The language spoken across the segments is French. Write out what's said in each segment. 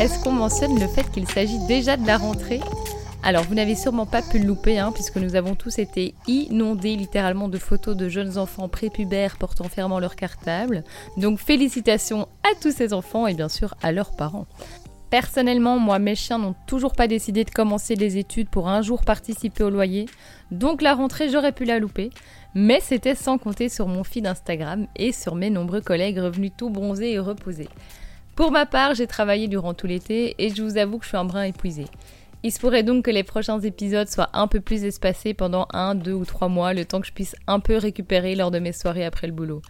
Est-ce qu'on mentionne le fait qu'il s'agit déjà de la rentrée? Alors, vous n'avez sûrement pas pu le louper, hein, puisque nous avons tous été inondés littéralement de photos de jeunes enfants prépubères portant fièrement leur cartable. Donc, félicitations à tous ces enfants et bien sûr à leurs parents. Personnellement, moi, mes chiens n'ont toujours pas décidé de commencer les études pour un jour participer au loyer, donc la rentrée, j'aurais pu la louper, mais c'était sans compter sur mon feed Instagram et sur mes nombreux collègues revenus tout bronzés et reposés. Pour ma part, j'ai travaillé durant tout l'été et je vous avoue que je suis un brin épuisé. Il se pourrait donc que les prochains épisodes soient un peu plus espacés pendant un, deux ou trois mois, le temps que je puisse un peu récupérer lors de mes soirées après le boulot.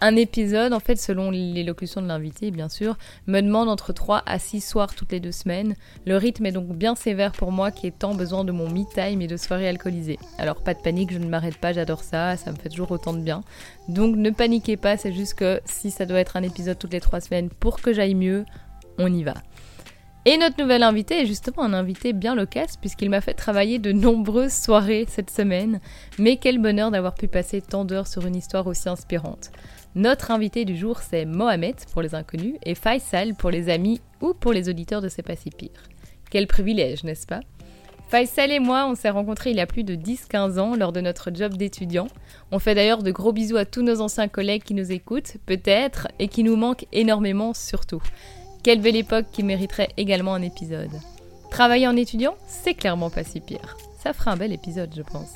Un épisode, en fait, selon l'élocution de l'invité, bien sûr, me demande entre 3 à 6 soirs toutes les deux semaines. Le rythme est donc bien sévère pour moi qui ai tant besoin de mon me-time et de soirées alcoolisées. Alors pas de panique, je ne m'arrête pas, j'adore ça, ça me fait toujours autant de bien. Donc ne paniquez pas, c'est juste que si ça doit être un épisode toutes les 3 semaines pour que j'aille mieux, on y va. Et notre nouvel invité est justement un invité bien loquace puisqu'il m'a fait travailler de nombreuses soirées cette semaine. Mais quel bonheur d'avoir pu passer tant d'heures sur une histoire aussi inspirante. Notre invité du jour c'est Mohamed pour les inconnus et Faisal pour les amis ou pour les auditeurs de C'est pas si pire. Quel privilège, n'est-ce pas? Faisal et moi, on s'est rencontrés il y a plus de 10-15 ans lors de notre job d'étudiant. On fait d'ailleurs de gros bisous à tous nos anciens collègues qui nous écoutent, peut-être, et qui nous manquent énormément surtout. Quelle belle époque qui mériterait également un épisode. Travailler en étudiant, c'est clairement pas si pire. Ça fera un bel épisode, je pense.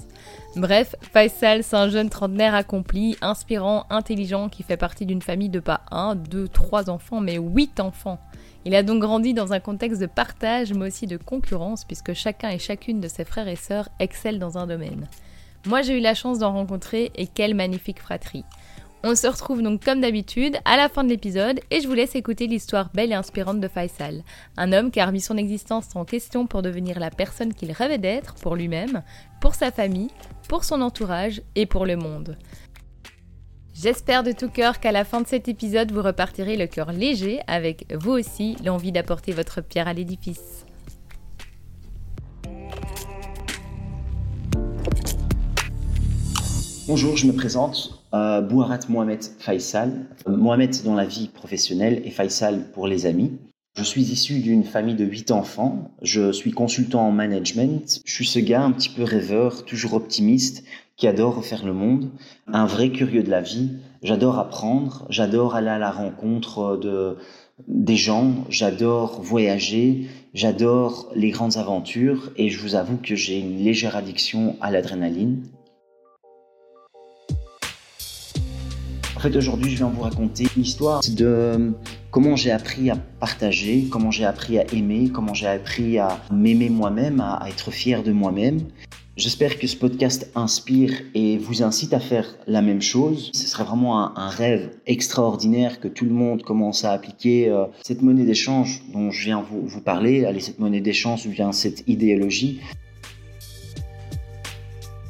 Bref, Faisal, c'est un jeune trentenaire accompli, inspirant, intelligent, qui fait partie d'une famille de pas un, deux, trois enfants, mais huit enfants. Il a donc grandi dans un contexte de partage, mais aussi de concurrence, puisque chacun et chacune de ses frères et sœurs excellent dans un domaine. Moi, j'ai eu la chance d'en rencontrer, et quelle magnifique fratrie. On se retrouve donc comme d'habitude à la fin de l'épisode et je vous laisse écouter l'histoire belle et inspirante de Faisal, un homme qui a remis son existence en question pour devenir la personne qu'il rêvait d'être pour lui-même, pour sa famille, pour son entourage et pour le monde. J'espère de tout cœur qu'à la fin de cet épisode, vous repartirez le cœur léger avec vous aussi l'envie d'apporter votre pierre à l'édifice. Bonjour, je me présente. Euh, Bouharat Mohamed Faisal. Euh, Mohamed dans la vie professionnelle et Faisal pour les amis. Je suis issu d'une famille de huit enfants. Je suis consultant en management. Je suis ce gars un petit peu rêveur, toujours optimiste, qui adore refaire le monde, un vrai curieux de la vie. J'adore apprendre, j'adore aller à la rencontre de, des gens, j'adore voyager, j'adore les grandes aventures et je vous avoue que j'ai une légère addiction à l'adrénaline. Fait, aujourd'hui, je viens vous raconter l'histoire de euh, comment j'ai appris à partager, comment j'ai appris à aimer, comment j'ai appris à m'aimer moi-même, à, être fier de moi-même. J'espère que ce podcast inspire et vous incite à faire la même chose. Ce serait vraiment un, rêve extraordinaire que tout le monde commence à appliquer euh, cette monnaie d'échange dont je viens vous, parler. Allez, cette monnaie d'échange vient cette idéologie.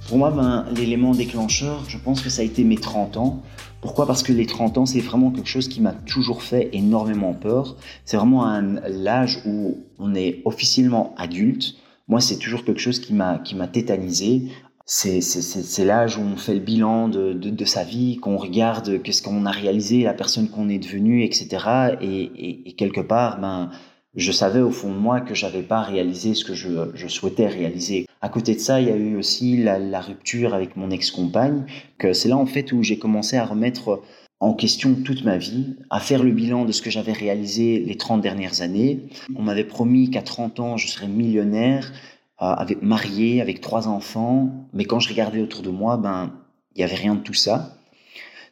Pour moi, ben, l'élément déclencheur, je pense que ça a été mes 30 ans. Pourquoi? Parce que les 30 ans, c'est vraiment quelque chose qui m'a toujours fait énormément peur. C'est vraiment l'âge où on est officiellement adulte. Moi, c'est toujours quelque chose qui m'a qui m'a tétanisé. C'est l'âge où on fait le bilan de, de, sa vie, qu'on regarde qu'est-ce qu'on a réalisé, la personne qu'on est devenue, etc. Et, et, quelque part, ben, je savais au fond de moi que j'avais pas réalisé ce que je, souhaitais réaliser. À côté de ça, il y a eu aussi la, rupture avec mon ex-compagne, que c'est là en fait où j'ai commencé à remettre en question toute ma vie, à faire le bilan de ce que j'avais réalisé les 30 dernières années. On m'avait promis qu'à 30 ans, je serais millionnaire. avec, marié, avec trois enfants. Mais quand je regardais autour de moi, ben, il n'y avait rien de tout ça.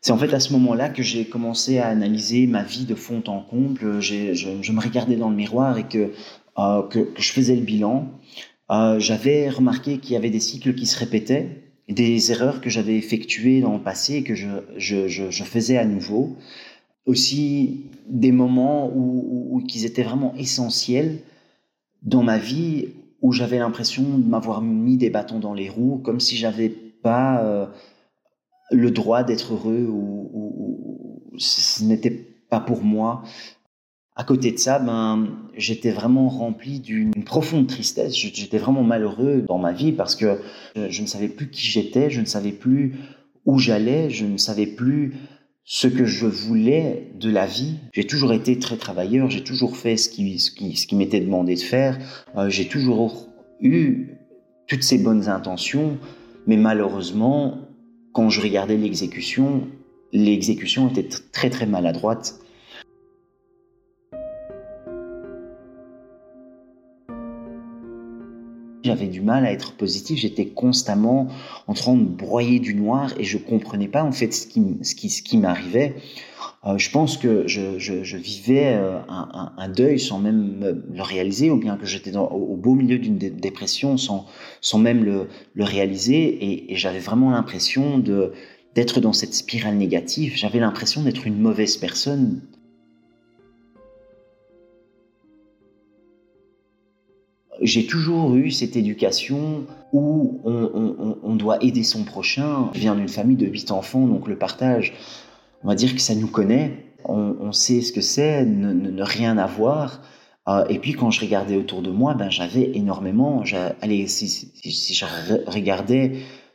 C'est en fait à ce moment-là que j'ai commencé à analyser ma vie de fond en comble. Je, me regardais dans le miroir et que, euh, je faisais le bilan. Euh, j'avais remarqué qu'il y avait des cycles qui se répétaient, des erreurs que j'avais effectuées dans le passé et que je, faisais à nouveau. Aussi des moments où, étaient vraiment essentiels dans ma vie où j'avais l'impression de m'avoir mis des bâtons dans les roues, comme si j'avais pas euh, le droit d'être heureux ou, ou, ce n'était pas pour moi. À côté de ça, ben, j'étais vraiment rempli d'une profonde tristesse. J'étais vraiment malheureux dans ma vie parce que je ne savais plus qui j'étais, je ne savais plus où j'allais, je ne savais plus ce que je voulais de la vie. J'ai toujours été très travailleur, j'ai toujours fait ce qui, ce qui, ce qui m'était demandé de faire, euh, j'ai toujours eu toutes ces bonnes intentions, mais malheureusement, quand je regardais l'exécution, l'exécution était très très maladroite. J'avais du mal à être positif, j'étais constamment en train de broyer du noir et je comprenais pas en fait ce qui, ce qui, ce qui m'arrivait. Euh, je pense que je, je, vivais euh, un, un, deuil sans même le réaliser, ou bien que j'étais au, beau milieu d'une dépression sans, sans même le, le réaliser, et, et j'avais vraiment l'impression de d'être dans cette spirale négative. J'avais l'impression d'être une mauvaise personne. J'ai toujours eu cette éducation où on, doit aider son prochain. Je viens d'une famille de huit enfants, donc le partage on va dire que ça nous connaît, on, sait ce que c'est, ne, ne, rien avoir. Euh, et puis quand je regardais autour de moi, ben j'avais énormément. Allez, si, si, je regardais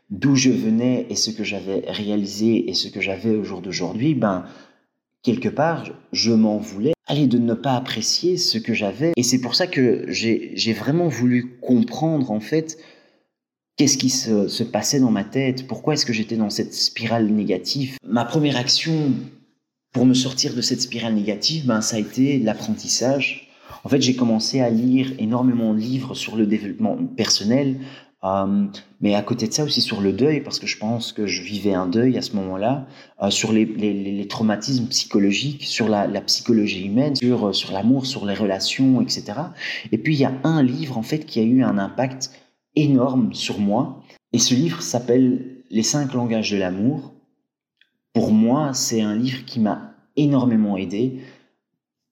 d'où je venais et ce que j'avais réalisé et ce que j'avais au jour d'aujourd'hui, ben quelque part, je m'en voulais. Allez, de ne pas apprécier ce que j'avais. Et c'est pour ça que j'ai vraiment voulu comprendre en fait Qu'est-ce qui se, se, passait dans ma tête Pourquoi est-ce que j'étais dans cette spirale négative Ma première action pour me sortir de cette spirale négative, ben, ça a été l'apprentissage. En fait, j'ai commencé à lire énormément de livres sur le développement personnel, euh, mais à côté de ça aussi sur le deuil, parce que je pense que je vivais un deuil à ce moment-là, euh, sur les, traumatismes psychologiques, sur la, psychologie humaine, sur, sur l'amour, sur les relations, etc. Et puis il y a un livre en fait qui a eu un impact énorme sur moi. Et ce livre s'appelle Les cinq langages de l'amour. Pour moi, c'est un livre qui m'a énormément aidé.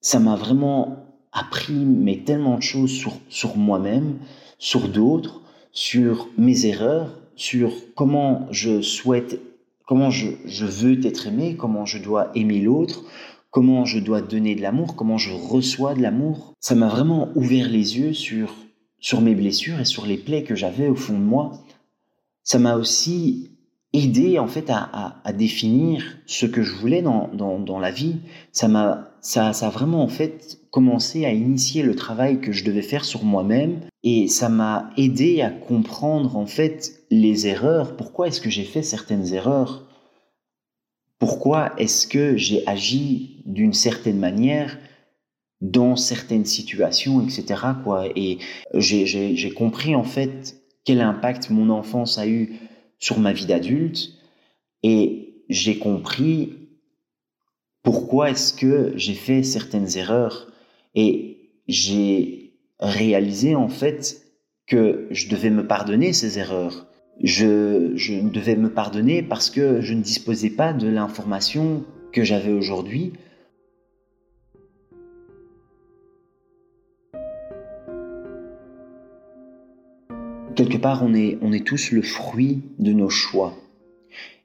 Ça m'a vraiment appris mais tellement de choses sur moi-même, sur d'autres, sur mes erreurs, sur comment je souhaite, comment je, je veux être aimé, comment je dois aimer l'autre, comment je dois donner de l'amour, comment je reçois de l'amour. Ça m'a vraiment ouvert les yeux sur sur mes blessures et sur les plaies que j'avais au fond de moi. Ça m'a aussi aidé en fait à, définir ce que je voulais dans, dans, dans la vie. Ça m'a ça, ça a vraiment en fait commencé à initier le travail que je devais faire sur moi-même et ça m'a aidé à comprendre en fait les erreurs. Pourquoi est-ce que j'ai fait certaines erreurs? Pourquoi est-ce que j'ai agi d'une certaine manière dans certaines situations, etc. Quoi? Et j'ai compris en fait quel impact mon enfance a eu sur ma vie d'adulte et j'ai compris pourquoi est-ce que j'ai fait certaines erreurs et j'ai réalisé en fait que je devais me pardonner ces erreurs. Je, je devais me pardonner parce que je ne disposais pas de l'information que j'avais aujourd'hui quelque part, on est, on est tous le fruit de nos choix.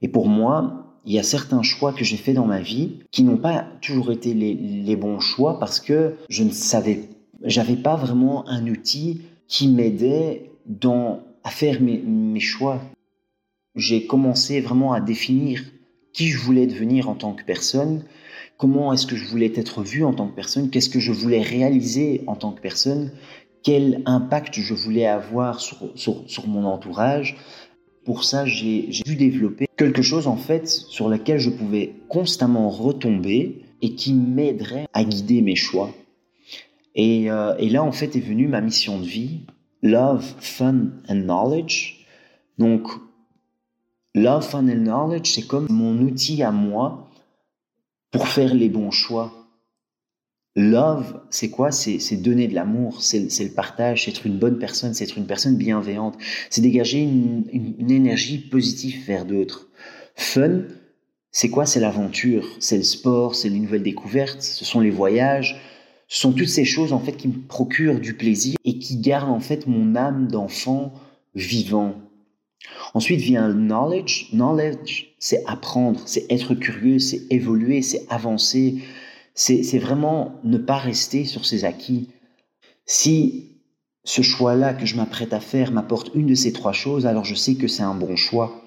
Et pour moi, il y a certains choix que j'ai faits dans ma vie qui n'ont pas toujours été les, les, bons choix parce que je ne savais, j'avais pas vraiment un outil qui m'aidait dans, à faire mes, mes choix. J'ai commencé vraiment à définir qui je voulais devenir en tant que personne, comment est-ce que je voulais être vu en tant que personne, qu'est-ce que je voulais réaliser en tant que personne, quel impact je voulais avoir sur, sur, mon entourage. Pour ça, j'ai dû développer quelque chose en fait sur lequel je pouvais constamment retomber et qui m'aiderait à guider mes choix. Euh, et, là, en fait, est venue ma mission de vie. love, fun and knowledge. Donc, love, fun and knowledge, c'est comme mon outil à moi pour faire les bons choix. Love, c'est quoi? C'est donner de l'amour, c'est le partage, c'est être une bonne personne, c'est être une personne bienveillante, c'est dégager une, énergie positive vers d'autres. Fun, c'est quoi? C'est l'aventure, c'est le sport, c'est les nouvelles découvertes, ce sont les voyages, ce sont toutes ces choses en fait qui me procurent du plaisir et qui gardent en fait mon âme d'enfant vivant. Ensuite vient knowledge. Knowledge, c'est apprendre, c'est être curieux, c'est évoluer, c'est avancer, c'est vraiment ne pas rester sur ses acquis. Si ce choix-là que je m'apprête à faire m'apporte une de ces trois choses, alors je sais que c'est un bon choix.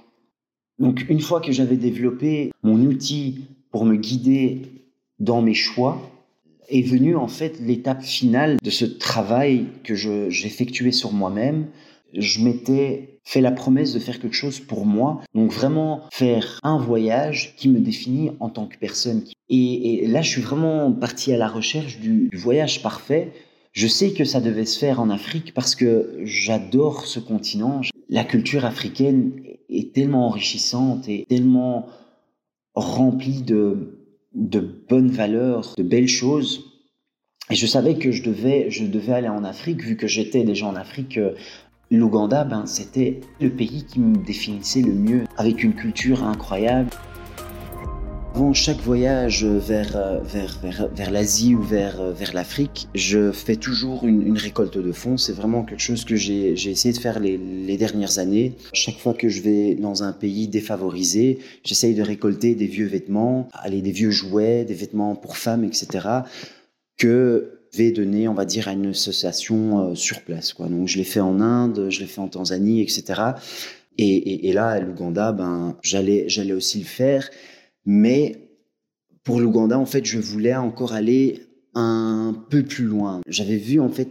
Donc une fois que j'avais développé mon outil pour me guider dans mes choix, est venue en fait l'étape finale de ce travail que j'effectuais sur moi-même. Je m'étais fait la promesse de faire quelque chose pour moi, donc vraiment faire un voyage qui me définit en tant que personne. Et, là, je suis vraiment parti à la recherche du, voyage parfait. Je sais que ça devait se faire en Afrique parce que j'adore ce continent. La culture africaine est tellement enrichissante et tellement remplie de, de bonnes valeurs, de belles choses. Et je savais que je devais, je devais aller en Afrique, vu que j'étais déjà en Afrique euh, l'Ouganda, ben, c'était le pays qui me définissait le mieux, avec une culture incroyable. Avant chaque voyage vers, euh, vers, vers, l'Asie ou vers, euh, vers l'Afrique, je fais toujours une, récolte de fonds. C'est vraiment quelque chose que j'ai essayé de faire les, les, dernières années. Chaque fois que je vais dans un pays défavorisé, j'essaye de récolter des vieux vêtements, aller des vieux jouets, des vêtements pour femmes, etc. que vais donner, on va dire, à une association euh, sur place. Quoi. Donc je l'ai fait en Inde, je l'ai fait en Tanzanie, etc. Et, là, à l'Ouganda, ben, j'allais, j'allais aussi le faire. Mais pour l'Ouganda, en fait, je voulais encore aller un peu plus loin. J'avais vu, en fait,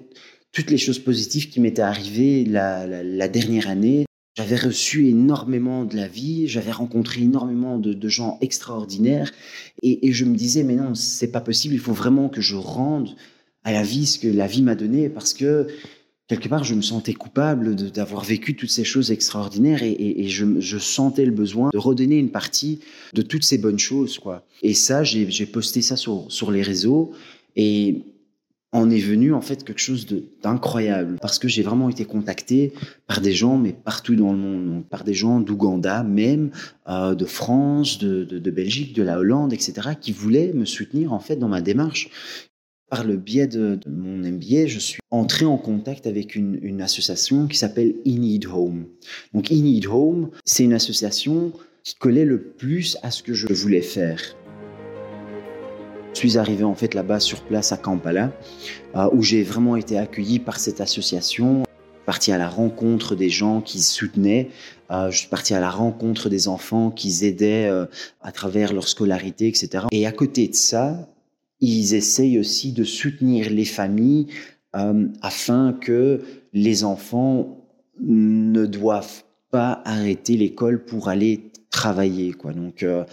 toutes les choses positives qui m'étaient arrivées la, dernière année. J'avais reçu énormément de la vie, j'avais rencontré énormément de, de gens extraordinaires, et, et, je me disais, mais non, c'est pas possible, il faut vraiment que je rende à la vie ce que la vie m'a donné parce que quelque part je me sentais coupable d'avoir vécu toutes ces choses extraordinaires et, je, sentais le besoin de redonner une partie de toutes ces bonnes choses quoi. Et ça j'ai posté ça sur, sur les réseaux et en est venu en fait quelque chose d'incroyable parce que j'ai vraiment été contacté par des gens mais partout dans le monde par des gens d'Ouganda même euh, de France de, de, de, Belgique de la Hollande etc qui voulaient me soutenir en fait dans ma démarche par le biais de, mon MBA, je suis entré en contact avec une, association qui s'appelle In Need Home. Donc In Need Home, c'est une association qui collait le plus à ce que je voulais faire. Je suis arrivé en fait là-bas sur place à Kampala, euh, où j'ai vraiment été accueilli par cette association parti à la rencontre des gens qui soutenaient. Euh, je suis parti à la rencontre des enfants qui aidaient euh, à travers leur scolarité, etc. Et à côté de ça, ils essayent aussi de soutenir les familles euh, afin que les enfants ne doivent pas arrêter l'école pour aller travailler donc euh,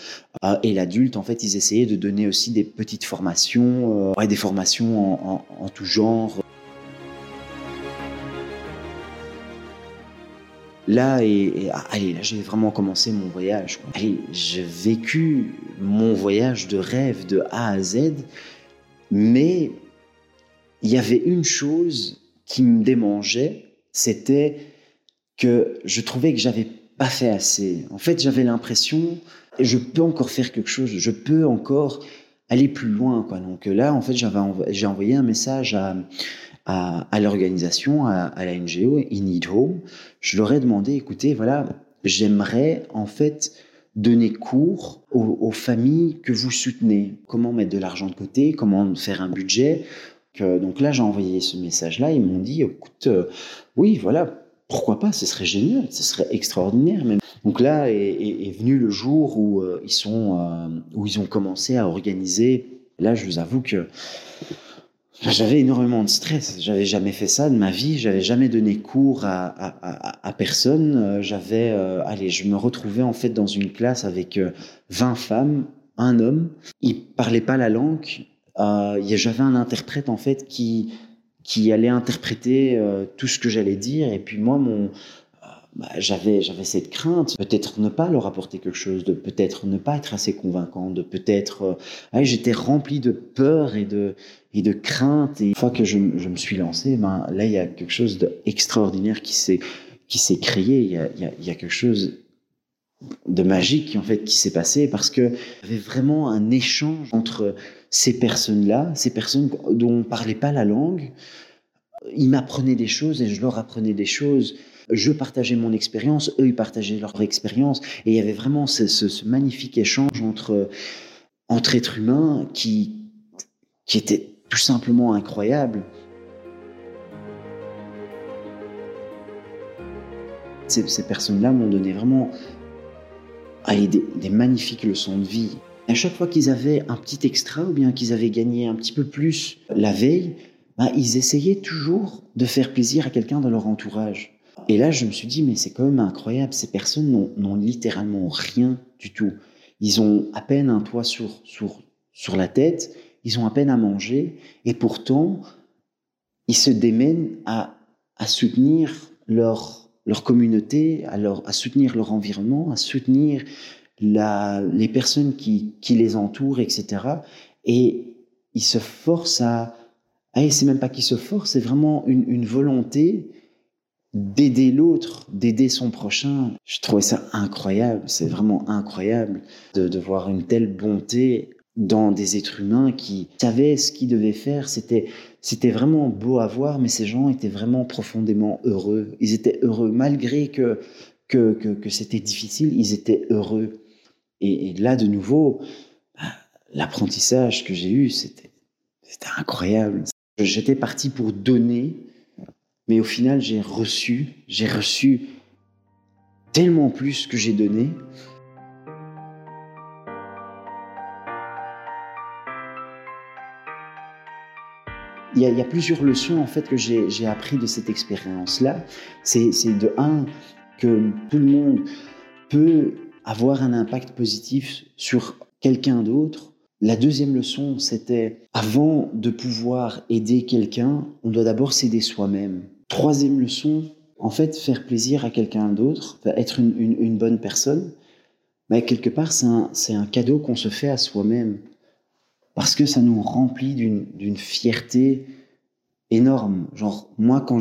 euh, et l'adulte en fait ils essayaient de donner aussi des petites formations des formations en, tout genre là et, ah, allez là j'ai vraiment commencé mon voyage allez j'ai vécu mon voyage de rêve de A à Z mais il y avait une chose qui me démangeait c'était que je trouvais que j'avais pas fait assez. En fait j'avais l'impression je peux encore faire quelque chose je peux encore aller plus loin donc là en fait j'avais j'ai envoyé un message à à, l'organisation, à, la NGO, In Need Home, je leur ai demandé, écoutez, voilà, j'aimerais en fait donner cours aux, familles que vous soutenez. Comment mettre de l'argent de côté, comment faire un budget. donc là, j'ai envoyé ce message-là, ils m'ont dit, écoute, euh, oui, voilà, pourquoi pas, ce serait génial, ce serait extraordinaire même. Donc là est, venu le jour où euh, ils sont, euh, où ils ont commencé à organiser. Là, je vous avoue que j'avais énormément de stress. J'avais jamais fait ça de ma vie. J'avais jamais donné cours à, personne. Euh, j'avais, euh, allez, je me retrouvais en fait dans une classe avec 20 euh, femmes, un homme. Ils parlaient pas la langue. J'avais un interprète en fait qui qui allait interpréter tout ce que j'allais dire. Et puis moi, mon, bah, j'avais j'avais cette crainte. Peut-être ne pas leur apporter quelque chose de peut-être ne pas être assez convaincant de peut-être euh, j'étais rempli de peur et de et de crainte. Et une fois que je, je me suis lancé ben là il y a quelque chose d'extraordinaire qui s'est qui s'est créé. Il y, a, y a, quelque chose de magique en fait qui s'est passé parce que il y avait vraiment un échange entre ces personnes-là, ces personnes dont on parlait pas la langue, ils m'apprenaient des choses et je leur apprenais des choses je partageais mon expérience, eux ils partageaient leur expérience, et il y avait vraiment ce, magnifique échange entre, entre êtres humains qui, qui était tout simplement incroyable. Ces, personnes-là m'ont donné vraiment des, des magnifiques leçons de vie. À chaque fois qu'ils avaient un petit extra ou bien qu'ils avaient gagné un petit peu plus la veille, bah, ils essayaient toujours de faire plaisir à quelqu'un dans leur entourage. Et là, je me suis dit, mais c'est quand même incroyable, ces personnes n'ont littéralement rien du tout. Ils ont à peine un toit sur, sur, sur la tête, ils ont à peine à manger, et pourtant, ils se démènent à, à soutenir leur, leur communauté, à, leur, à soutenir leur environnement, à soutenir la, les personnes qui, qui les entourent, etc. Et ils se forcent à... Ah, c'est même pas qu'ils se forcent, c'est vraiment une, une volonté d'aider l'autre, d'aider son prochain. Je trouvais ça incroyable, c'est vraiment incroyable de, de, voir une telle bonté dans des êtres humains qui savaient ce qu'ils devaient faire. C'était, c'était vraiment beau à voir, mais ces gens étaient vraiment profondément heureux. Ils étaient heureux malgré que, que, que, c'était difficile, ils étaient heureux. Et, là, de nouveau, bah, l'apprentissage que j'ai eu, c'était, c'était incroyable. J'étais parti pour donner mais au final, j'ai reçu, j'ai reçu tellement plus que j'ai donné. Il y, a, plusieurs leçons en fait que j'ai appris de cette expérience-là. C'est de un que tout le monde peut avoir un impact positif sur quelqu'un d'autre. La deuxième leçon, c'était avant de pouvoir aider quelqu'un, on doit d'abord s'aider soi-même. Troisième leçon, en fait, faire plaisir à quelqu'un d'autre, être une, bonne personne, mais quelque part, c'est un, un, cadeau qu'on se fait à soi-même. Parce que ça nous remplit d'une fierté énorme. Genre, moi, quand,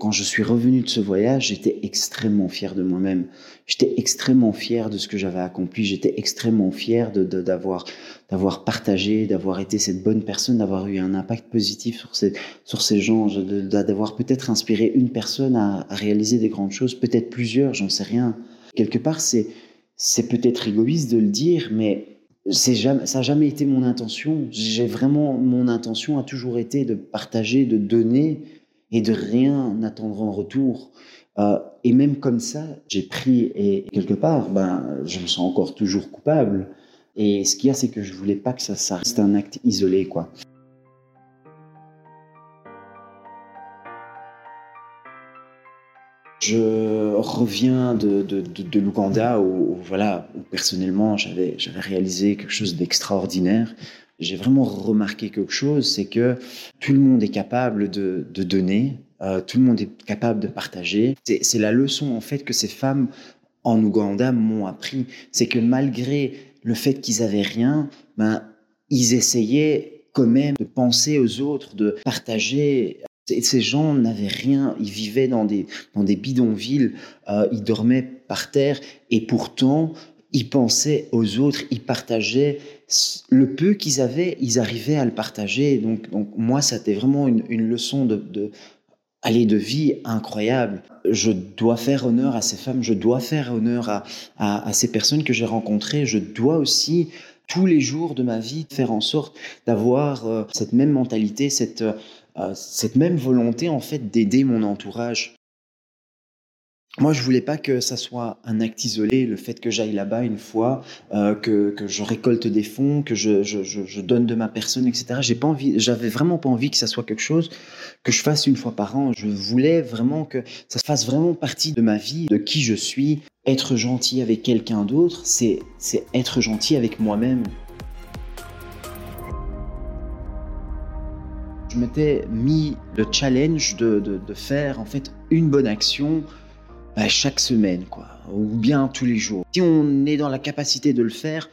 quand je suis revenu de ce voyage, j'étais extrêmement fier de moi-même. J'étais extrêmement fier de ce que j'avais accompli. J'étais extrêmement fier d'avoir de, d'avoir partagé, d'avoir été cette bonne personne, d'avoir eu un impact positif sur ces, sur ces gens, d'avoir peut-être inspiré une personne à, à, réaliser des grandes choses, peut-être plusieurs, j'en sais rien. Quelque part, c'est peut-être égoïste de le dire, mais jamais, ça n'a jamais été mon intention. J'ai vraiment, mon intention a toujours été de partager, de donner et de rien attendre en retour. Euh, et même comme ça, j'ai pris et quelque part, ben, je me sens encore toujours coupable. Et ce qu'il y a, c'est que je voulais pas que ça, ça reste un acte isolé, quoi. Je reviens de, de, de, l'Ouganda où, voilà, où personnellement j'avais, réalisé quelque chose d'extraordinaire. J'ai vraiment remarqué quelque chose, c'est que tout le monde est capable de, de donner, euh, tout le monde est capable de partager. C'est la leçon en fait que ces femmes en Ouganda m'ont appris, c'est que malgré le fait qu'ils avaient rien, ben ils essayaient quand même de penser aux autres, de partager ces gens n'avaient rien, ils vivaient dans des, dans des bidonvilles, euh, ils dormaient par terre et pourtant ils pensaient aux autres, ils partageaient le peu qu'ils avaient, ils arrivaient à le partager. Donc, moi, c'était vraiment une, leçon de, de, de vie incroyable. Je dois faire honneur à ces femmes, je dois faire honneur à, à, à ces personnes que j'ai rencontrées, je dois aussi tous les jours de ma vie faire en sorte d'avoir euh, cette même mentalité, cette, euh, cette même volonté en fait d'aider mon entourage. Moi, je voulais pas que ça soit un acte isolé, le fait que j'aille là-bas une fois, euh, que, je récolte des fonds, que je, donne de ma personne, etc. J'ai pas envie, j'avais vraiment pas envie que ça soit quelque chose que je fasse une fois par an. Je voulais vraiment que ça fasse vraiment partie de ma vie, de qui je suis. Être gentil avec quelqu'un d'autre, c'est être gentil avec moi-même. Je m'étais mis le challenge de, faire en fait une bonne action bah, chaque semaine, quoi, ou bien tous les jours. Si on est dans la capacité de le faire,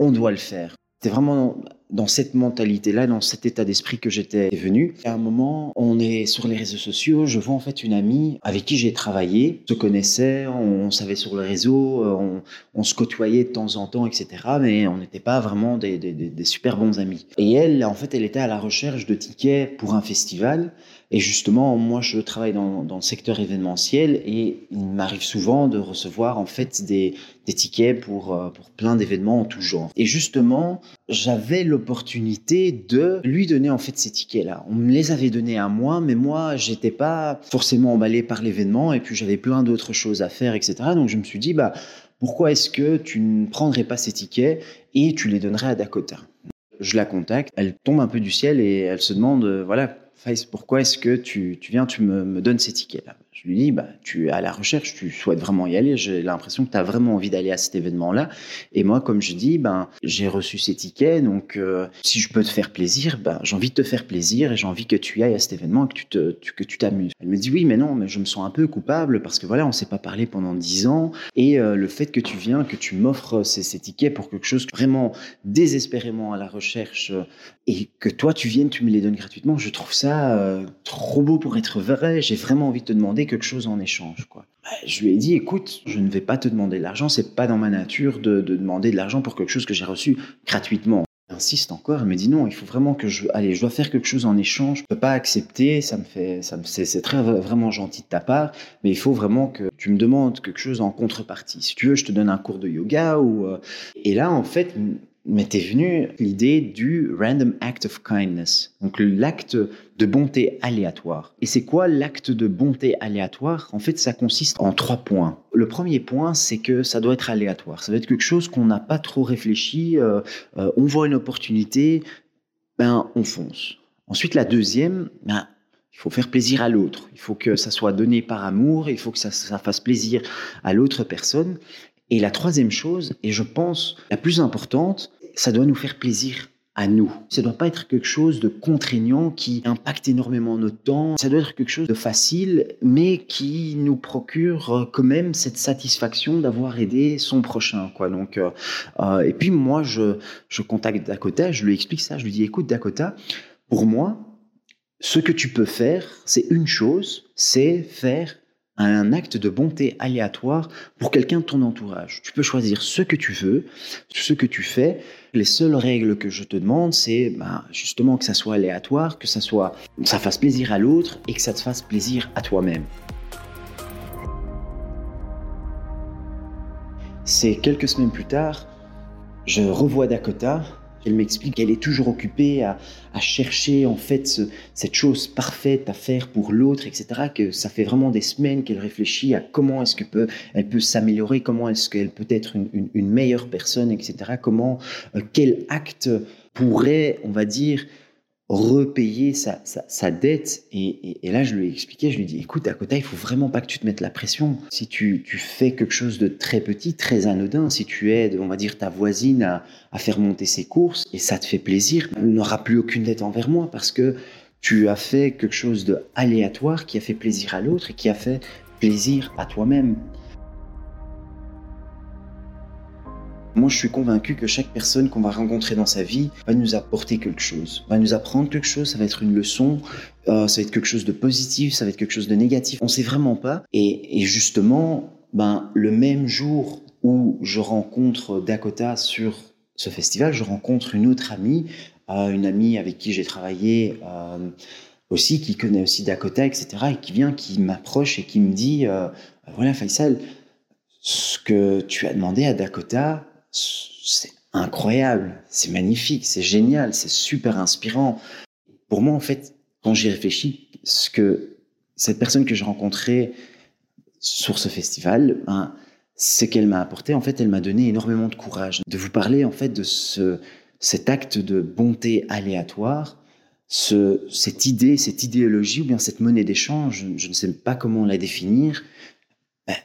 on doit le faire. C'était vraiment dans cette mentalité-là, dans cet état d'esprit que j'étais venu. À un moment, on est sur les réseaux sociaux, je vois en fait une amie avec qui j'ai travaillé, on se connaissait, on, savait sur le réseau, on, on, se côtoyait de temps en temps, etc. Mais on n'était pas vraiment des, super bons amis. Et elle, en fait, elle était à la recherche de tickets pour un festival. Et justement, moi, je travaille dans, le secteur événementiel et il m'arrive souvent de recevoir en fait des, tickets pour, euh, pour plein d'événements en tout genre. Et justement, j'avais l'opportunité de lui donner en fait ces tickets-là. On me les avait donnés à moi, mais moi, j'étais pas forcément emballé par l'événement et puis j'avais plein d'autres choses à faire, etc. Donc je me suis dit, bah, pourquoi est-ce que tu ne prendrais pas ces tickets et tu les donnerais à Dakota? Je la contacte, elle tombe un peu du ciel et elle se demande, euh, voilà, Faïs, pourquoi est-ce que tu, tu viens, tu me, me donnes ces tickets-là? Je lui dis, bah, tu es à la recherche, tu souhaites vraiment y aller, j'ai l'impression que tu as vraiment envie d'aller à cet événement-là. Et moi, comme je dis, ben, j'ai reçu ces tickets, donc euh, si je peux te faire plaisir, ben, j'ai envie de te faire plaisir et j'ai envie que tu ailles à cet événement et que tu te, que tu t'amuses. Elle me dit, oui, mais non, mais je me sens un peu coupable parce que voilà, on s'est pas parlé pendant dix ans et euh, le fait que tu viens, que tu m'offres ces, ces, tickets pour quelque chose vraiment désespérément à la recherche et que toi, tu viennes, tu me les donnes gratuitement, je trouve ça euh, trop beau pour être vrai, j'ai vraiment envie de te demander quelque chose en échange. Quoi. Bah, je lui ai dit, écoute, je ne vais pas te demander de l'argent, c'est pas dans ma nature de, demander de l'argent pour quelque chose que j'ai reçu gratuitement. Insiste encore, elle me dit non, il faut vraiment que je, allez, je dois faire quelque chose en échange, je peux pas accepter, ça me fait, ça me, c'est, très vraiment gentil de ta part, mais il faut vraiment que tu me demandes quelque chose en contrepartie. Si tu veux, je te donne un cours de yoga ou, euh, et là, en fait, m'était venue l'idée du random act of kindness, donc l'acte de bonté aléatoire. Et c'est quoi l'acte de bonté aléatoire? En fait, ça consiste en trois points. Le premier point, c'est que ça doit être aléatoire. Ça doit être quelque chose qu'on n'a pas trop réfléchi. Euh, euh, on voit une opportunité, ben on fonce. Ensuite, la deuxième, ben, il faut faire plaisir à l'autre. Il faut que ça soit donné par amour. Il faut que ça, ça fasse plaisir à l'autre personne. Et la troisième chose, et je pense la plus importante, ça doit nous faire plaisir à nous. Ça ne doit pas être quelque chose de contraignant qui impacte énormément notre temps. Ça doit être quelque chose de facile, mais qui nous procure euh, quand même cette satisfaction d'avoir aidé son prochain. Donc, euh, euh, et puis moi, je, je contacte Dakota, je lui explique ça. Je lui dis, écoute Dakota, pour moi, ce que tu peux faire, c'est une chose, c'est faire un acte de bonté aléatoire pour quelqu'un de ton entourage. Tu peux choisir ce que tu veux, ce que tu fais. Les seules règles que je te demande, c'est ben, justement que ça soit aléatoire, que ça soit, ça fasse plaisir à l'autre et que ça te fasse plaisir à toi-même. C'est quelques semaines plus tard, je revois Dakota elle m'explique qu'elle est toujours occupée à, chercher en fait cette chose parfaite à faire pour l'autre, etc. Que ça fait vraiment des semaines qu'elle réfléchit à comment est-ce qu'elle peut, elle peut s'améliorer, comment est-ce qu'elle peut être une, meilleure personne, etc. Comment, euh, quel acte pourrait, on va dire, repayer sa, sa, dette. Et, là, je lui ai expliqué, je lui ai dit, écoute, à côté, il faut vraiment pas que tu te mettes la pression. Si tu, tu, fais quelque chose de très petit, très anodin, si tu aides, on va dire, ta voisine à, à faire monter ses courses, et ça te fait plaisir, elle n'aura plus aucune dette envers moi parce que tu as fait quelque chose de aléatoire qui a fait plaisir à l'autre et qui a fait plaisir à toi-même. Moi, je suis convaincu que chaque personne qu'on va rencontrer dans sa vie va nous apporter quelque chose, va nous apprendre quelque chose, ça va être une leçon, euh, ça va être quelque chose de positif, ça va être quelque chose de négatif. On sait vraiment pas. Et, justement, ben, le même jour où je rencontre Dakota sur ce festival, je rencontre une autre amie, euh, une amie avec qui j'ai travaillé euh, aussi, qui connaît aussi Dakota, etc., et qui vient, qui m'approche et qui me dit, voilà Faisal, ce que tu as demandé à Dakota, c'est incroyable, c'est magnifique, c'est génial, c'est super inspirant. Pour moi, en fait, quand j'y réfléchis, ce que cette personne que j'ai rencontrée sur ce festival, ben, ce qu'elle m'a apporté, en fait, elle m'a donné énormément de courage. De vous parler, en fait, de ce, cet acte de bonté aléatoire, ce, cette idée, cette idéologie, ou bien cette monnaie d'échange, je ne sais pas comment la définir,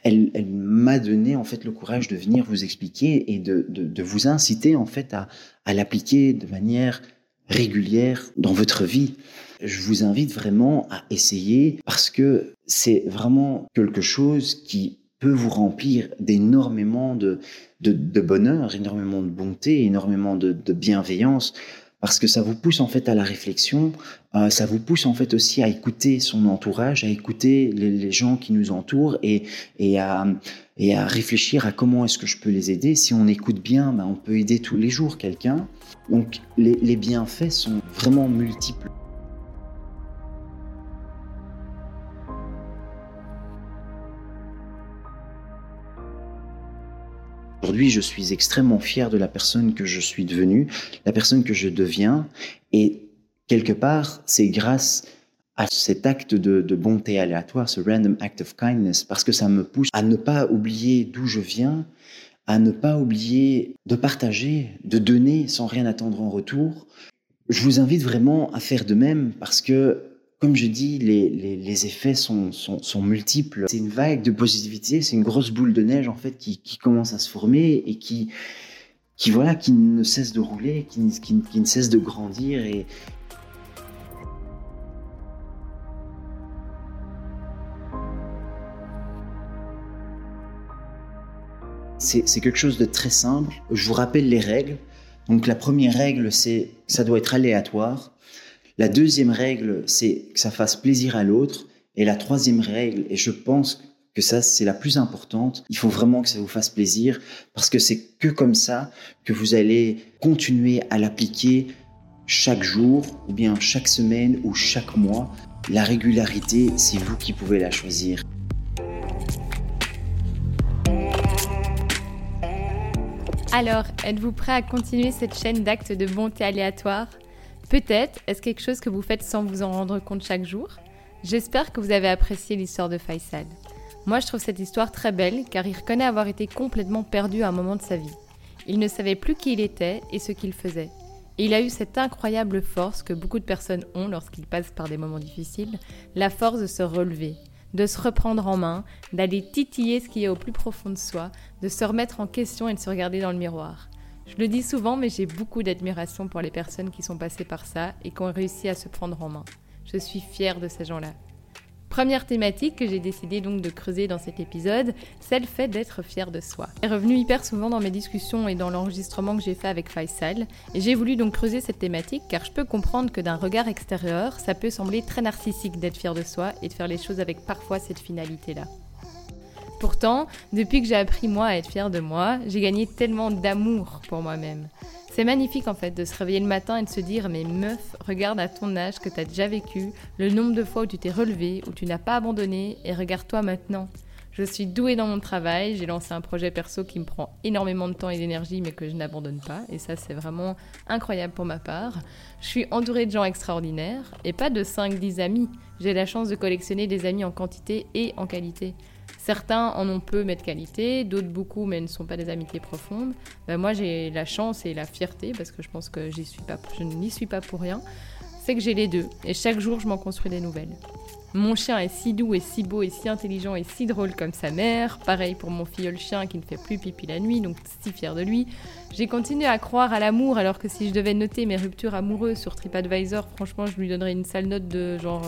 elle, m'a donné en fait le courage de venir vous expliquer et de, vous inciter en fait à, l'appliquer de manière régulière dans votre vie. Je vous invite vraiment à essayer parce que c'est vraiment quelque chose qui peut vous remplir d'énormément de, de, bonheur, énormément de bonté, énormément de, bienveillance, parce que ça vous pousse en fait à la réflexion, euh, ça vous pousse en fait aussi à écouter son entourage, à écouter les, gens qui nous entourent et, à, réfléchir à comment est-ce que je peux les aider. Si on écoute bien, ben, on peut aider tous les jours quelqu'un. Donc les bienfaits sont vraiment multiples. Aujourd'hui, je suis extrêmement fier de la personne que je suis devenue, la personne que je deviens. Et quelque part, c'est grâce à cet acte de, bonté aléatoire, ce random act of kindness, parce que ça me pousse à ne pas oublier d'où je viens, à ne pas oublier de partager, de donner sans rien attendre en retour. Je vous invite vraiment à faire de même parce que comme je dis, les, effets sont, multiples. C'est une vague de positivité, c'est une grosse boule de neige en fait qui, commence à se former et qui, voilà, qui ne cesse de rouler, qui, qui, ne cesse de grandir. Et, c'est quelque chose de très simple. Je vous rappelle les règles. Donc la première règle, c'est ça doit être aléatoire. La deuxième règle, c'est que ça fasse plaisir à l'autre. Et la troisième règle, et je pense que ça, c'est la plus importante, il faut vraiment que ça vous fasse plaisir, parce que c'est que comme ça que vous allez continuer à l'appliquer chaque jour, ou bien chaque semaine, ou chaque mois. La régularité, c'est vous qui pouvez la choisir. Alors, êtes-vous prêt à continuer cette chaîne d'actes de bonté aléatoire? Peut-être est-ce quelque chose que vous faites sans vous en rendre compte chaque jour J'espère que vous avez apprécié l'histoire de Faisal. Moi, je trouve cette histoire très belle car il reconnaît avoir été complètement perdu à un moment de sa vie. Il ne savait plus qui il était et ce qu'il faisait. Et il a eu cette incroyable force que beaucoup de personnes ont lorsqu'ils passent par des moments difficiles, la force de se relever, de se reprendre en main, d'aller titiller ce qui est au plus profond de soi, de se remettre en question et de se regarder dans le miroir. Je le dis souvent, mais j'ai beaucoup d'admiration pour les personnes qui sont passées par ça et qui ont réussi à se prendre en main. Je suis fière de ces gens-là. Première thématique que j'ai décidé donc de creuser dans cet épisode, c'est le fait d'être fier de soi. est revenu hyper souvent dans mes discussions et dans l'enregistrement que j'ai fait avec Faisal, et j'ai voulu donc creuser cette thématique car je peux comprendre que d'un regard extérieur, ça peut sembler très narcissique d'être fier de soi et de faire les choses avec parfois cette finalité-là. Pourtant, depuis que j'ai appris moi à être fière de moi, j'ai gagné tellement d'amour pour moi-même. C'est magnifique en fait de se réveiller le matin et de se dire mais meuf, regarde à ton âge que tu as déjà vécu, le nombre de fois où tu t'es relevé, où tu n'as pas abandonné et regarde-toi maintenant. Je suis douée dans mon travail, j'ai lancé un projet perso qui me prend énormément de temps et d'énergie mais que je n'abandonne pas et ça c'est vraiment incroyable pour ma part. Je suis entourée de gens extraordinaires et pas de 5-10 amis. J'ai la chance de collectionner des amis en quantité et en qualité. Certains en ont peu mais de qualité, d'autres beaucoup mais ne sont pas des amitiés profondes. Ben moi j'ai la chance et la fierté, parce que je pense que je n'y suis pas pour rien, c'est que j'ai les deux. Et chaque jour je m'en construis des nouvelles. Mon chien est si doux et si beau et si intelligent et si drôle comme sa mère. Pareil pour mon filleul chien qui ne fait plus pipi la nuit, donc si fier de lui. J'ai continué à croire à l'amour alors que si je devais noter mes ruptures amoureuses sur TripAdvisor, franchement je lui donnerais une sale note de genre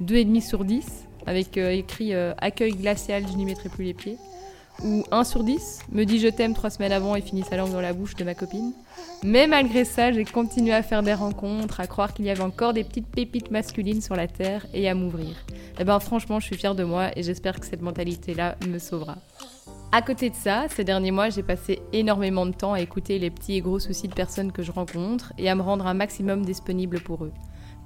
2,5 euh, sur 10 avec euh, écrit euh, accueil glacial, je n'y mettrai plus les pieds. Ou 1 sur 10, me dit je t'aime trois semaines avant et finit sa langue dans la bouche de ma copine. Mais malgré ça, j'ai continué à faire des rencontres, à croire qu'il y avait encore des petites pépites masculines sur la terre et à m'ouvrir. Et eh ben franchement, je suis fière de moi et j'espère que cette mentalité-là me sauvera. À côté de ça, ces derniers mois, j'ai passé énormément de temps à écouter les petits et gros soucis de personnes que je rencontre et à me rendre un maximum disponible pour eux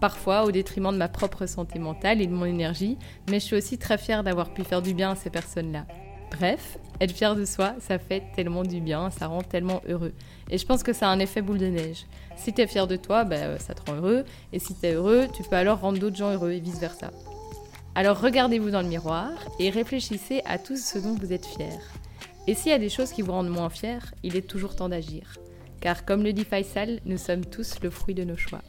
parfois au détriment de ma propre santé mentale et de mon énergie, mais je suis aussi très fière d'avoir pu faire du bien à ces personnes-là. Bref, être fier de soi, ça fait tellement du bien, ça rend tellement heureux. Et je pense que ça a un effet boule de neige. Si tu es fier de toi, bah, ça te rend heureux, et si tu es heureux, tu peux alors rendre d'autres gens heureux et vice-versa. Alors regardez-vous dans le miroir et réfléchissez à tout ce dont vous êtes fier. Et s'il y a des choses qui vous rendent moins fier, il est toujours temps d'agir. Car comme le dit Faisal, nous sommes tous le fruit de nos choix.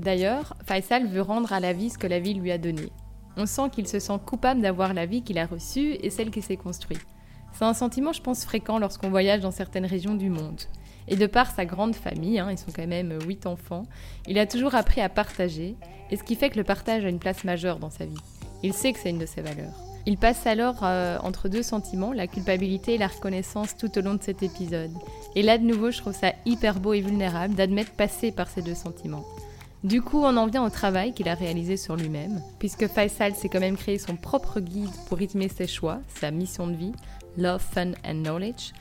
D'ailleurs, Faisal veut rendre à la vie ce que la vie lui a donné. On sent qu'il se sent coupable d'avoir la vie qu'il a reçue et celle qui s'est construite. C'est un sentiment, je pense, fréquent lorsqu'on voyage dans certaines régions du monde. Et de par sa grande famille, hein, ils sont quand même 8 enfants, il a toujours appris à partager, et ce qui fait que le partage a une place majeure dans sa vie. Il sait que c'est une de ses valeurs. Il passe alors euh, entre deux sentiments, la culpabilité et la reconnaissance tout au long de cet épisode. Et là de nouveau, je trouve ça hyper beau et vulnérable d'admettre passer par ces deux sentiments. Du coup, on en vient au travail qu'il a réalisé sur lui-même, puisque Faisal s'est quand même créé son propre guide pour rythmer ses choix, sa mission de vie, Love, Fun and Knowledge.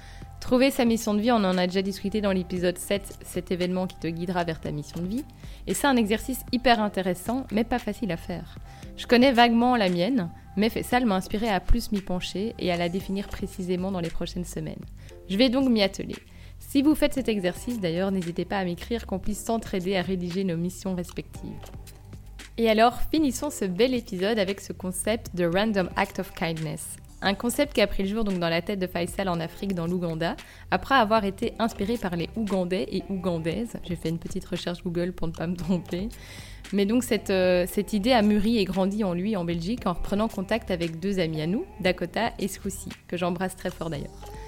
Trouver sa mission de vie, on en a déjà discuté dans l'épisode 7, cet événement qui te guidera vers ta mission de vie. Et c'est un exercice hyper intéressant, mais pas facile à faire. Je connais vaguement la mienne, mais Faisal m'a inspiré à plus m'y pencher et à la définir précisément dans les prochaines semaines. Je vais donc m'y atteler. Si vous faites cet exercice d'ailleurs, n'hésitez pas à m'écrire qu'on puisse s'entraider à rédiger nos missions respectives. Et alors, finissons ce bel épisode avec ce concept de Random Act of Kindness. Un concept qui a pris le jour donc dans la tête de Faisal en Afrique, dans l'Ouganda, après avoir été inspiré par les Ougandais et Ougandaises. J'ai fait une petite recherche Google pour ne pas me tromper. Mais donc cette, euh, cette idée a mûri et grandi en lui en Belgique en reprenant contact avec deux amis à nous, Dakota et Squishy, que j'embrasse très fort d'ailleurs.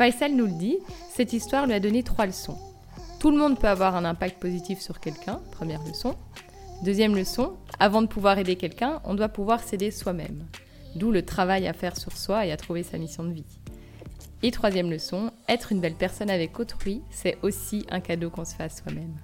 Faisal nous le dit, cette histoire lui a donné trois leçons. Tout le monde peut avoir un impact positif sur quelqu'un, première leçon. Deuxième leçon, avant de pouvoir aider quelqu'un, on doit pouvoir s'aider soi-même. D'où le travail à faire sur soi et à trouver sa mission de vie. Et troisième leçon, être une belle personne avec autrui, c'est aussi un cadeau qu'on se fait à soi-même.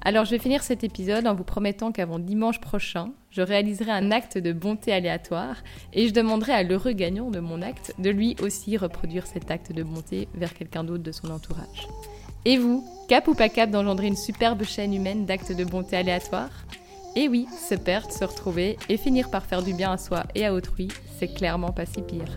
Alors je vais finir cet épisode en vous promettant qu'avant dimanche prochain, je réaliserai un acte de bonté aléatoire et je demanderai à l'heureux gagnant de mon acte de lui aussi reproduire cet acte de bonté vers quelqu'un d'autre de son entourage. Et vous, cap ou pas cap d'engendrer une superbe chaîne humaine d'actes de bonté aléatoire? Et oui, se perdre, se retrouver et finir par faire du bien à soi et à autrui, c'est clairement pas si pire.